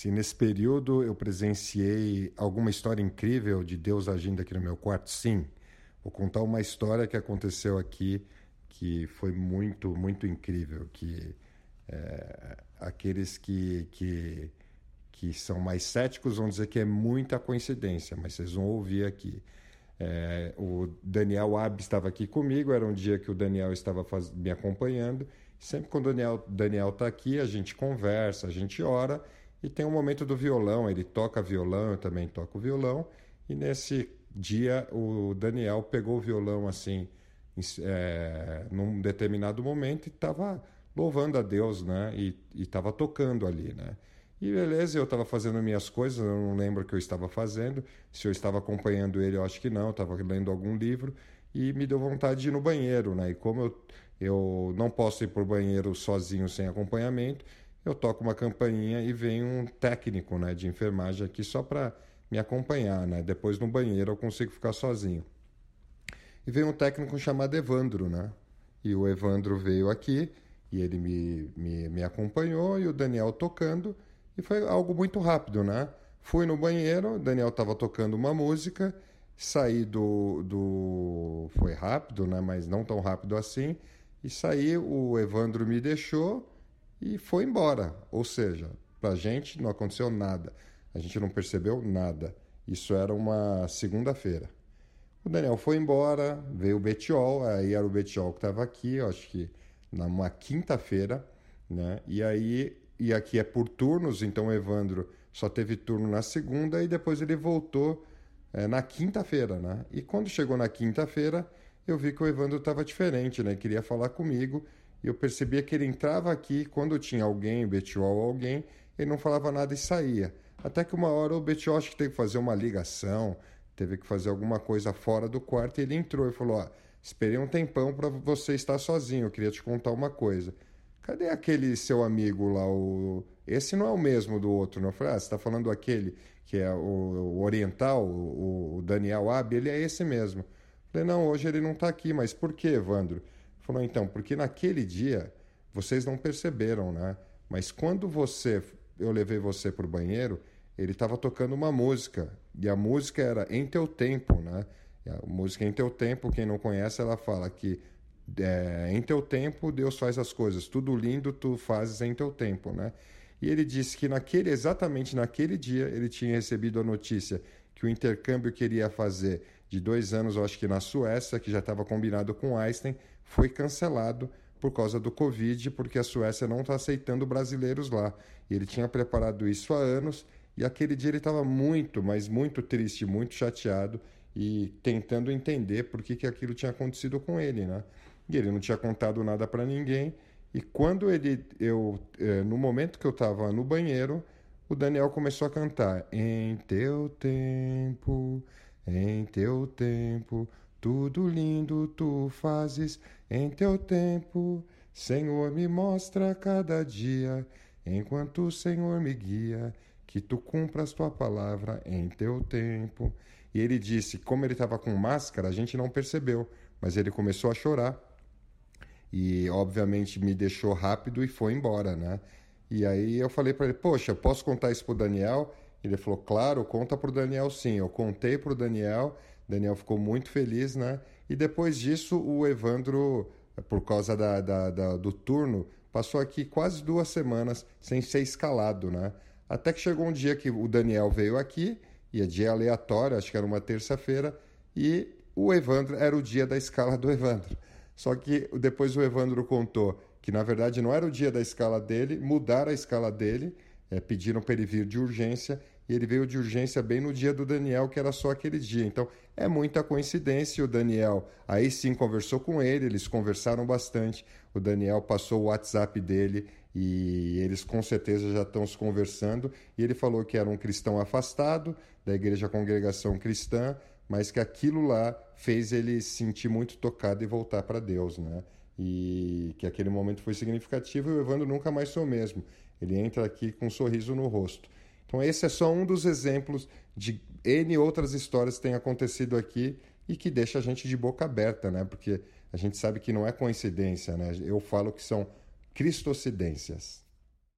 se nesse período eu presenciei alguma história incrível de Deus agindo aqui no meu quarto, sim. Vou contar uma história que aconteceu aqui que foi muito, muito incrível, que é, aqueles que, que, que são mais céticos vão dizer que é muita coincidência, mas vocês vão ouvir aqui. É, o Daniel Ab estava aqui comigo, era um dia que o Daniel estava faz... me acompanhando. Sempre quando o Daniel está aqui, a gente conversa, a gente ora e tem um momento do violão. Ele toca violão, eu também toco violão. E nesse dia o Daniel pegou o violão assim, é, num determinado momento e estava louvando a Deus, né? E estava tocando ali, né? E beleza, eu estava fazendo minhas coisas, eu não lembro o que eu estava fazendo. Se eu estava acompanhando ele, eu acho que não, estava lendo algum livro e me deu vontade de ir no banheiro, né? E como eu, eu não posso ir para o banheiro sozinho sem acompanhamento, eu toco uma campainha e vem um técnico, né, de enfermagem aqui só para me acompanhar, né? Depois no banheiro eu consigo ficar sozinho. E veio um técnico chamado Evandro, né? E o Evandro veio aqui e ele me, me, me acompanhou e o Daniel tocando. E foi algo muito rápido, né? Fui no banheiro, o Daniel estava tocando uma música, saí do, do. Foi rápido, né? Mas não tão rápido assim. E saí, o Evandro me deixou e foi embora. Ou seja, para a gente não aconteceu nada. A gente não percebeu nada. Isso era uma segunda-feira. O Daniel foi embora, veio o Betiol, aí era o Betiol que estava aqui, acho que numa quinta-feira, né? E aí, e aqui é por turnos, então o Evandro só teve turno na segunda e depois ele voltou é, na quinta-feira, né? E quando chegou na quinta-feira, eu vi que o Evandro estava diferente, né? Queria falar comigo e eu percebia que ele entrava aqui quando tinha alguém, Betiol ou alguém, ele não falava nada e saía. Até que uma hora o Betiol acho que teve que fazer uma ligação, teve que fazer alguma coisa fora do quarto e ele entrou e falou: Ó, esperei um tempão para você estar sozinho, eu queria te contar uma coisa. Cadê aquele seu amigo lá? O... Esse não é o mesmo do outro, não? Eu falei: Ah, você está falando aquele que é o, o oriental, o, o Daniel Ab, ele é esse mesmo. Eu falei: Não, hoje ele não está aqui, mas por que, Evandro? Falou: Então, porque naquele dia vocês não perceberam, né? Mas quando você, eu levei você para o banheiro, ele estava tocando uma música e a música era Em Teu Tempo, né? A música Em Teu Tempo, quem não conhece, ela fala que é, em teu tempo Deus faz as coisas, tudo lindo tu fazes em teu tempo, né? E ele disse que naquele exatamente naquele dia ele tinha recebido a notícia que o intercâmbio que iria fazer de dois anos, eu acho que na Suécia, que já estava combinado com Einstein, foi cancelado por causa do Covid, porque a Suécia não está aceitando brasileiros lá. E ele tinha preparado isso há anos e aquele dia ele estava muito, mas muito triste, muito chateado e tentando entender por que, que aquilo tinha acontecido com ele, né? E ele não tinha contado nada para ninguém. E quando ele, eu, é, no momento que eu estava no banheiro, o Daniel começou a cantar: Em teu tempo, em teu tempo, tudo lindo tu fazes. Em teu tempo, Senhor, me mostra cada dia, enquanto o Senhor me guia que tu cumpras tua palavra em teu tempo. E ele disse, como ele estava com máscara, a gente não percebeu, mas ele começou a chorar. E obviamente me deixou rápido e foi embora, né? E aí eu falei para ele: "Poxa, posso contar isso pro Daniel?" Ele falou: "Claro, conta pro Daniel sim". Eu contei pro Daniel, Daniel ficou muito feliz, né? E depois disso, o Evandro, por causa da, da, da do turno, passou aqui quase duas semanas sem ser escalado, né? Até que chegou um dia que o Daniel veio aqui, e é dia aleatório, acho que era uma terça-feira, e o Evandro era o dia da escala do Evandro. Só que depois o Evandro contou que na verdade não era o dia da escala dele, mudaram a escala dele, é, pediram para ele vir de urgência e ele veio de urgência bem no dia do Daniel, que era só aquele dia. Então é muita coincidência. O Daniel aí sim conversou com ele, eles conversaram bastante. O Daniel passou o WhatsApp dele e eles com certeza já estão se conversando. E ele falou que era um cristão afastado da igreja Congregação Cristã, mas que aquilo lá fez ele se sentir muito tocado e voltar para Deus, né? E que aquele momento foi significativo e o Evandro nunca mais o mesmo. Ele entra aqui com um sorriso no rosto. Então, esse é só um dos exemplos de N outras histórias que têm acontecido aqui e que deixa a gente de boca aberta, né? Porque a gente sabe que não é coincidência, né? Eu falo que são cristocidências.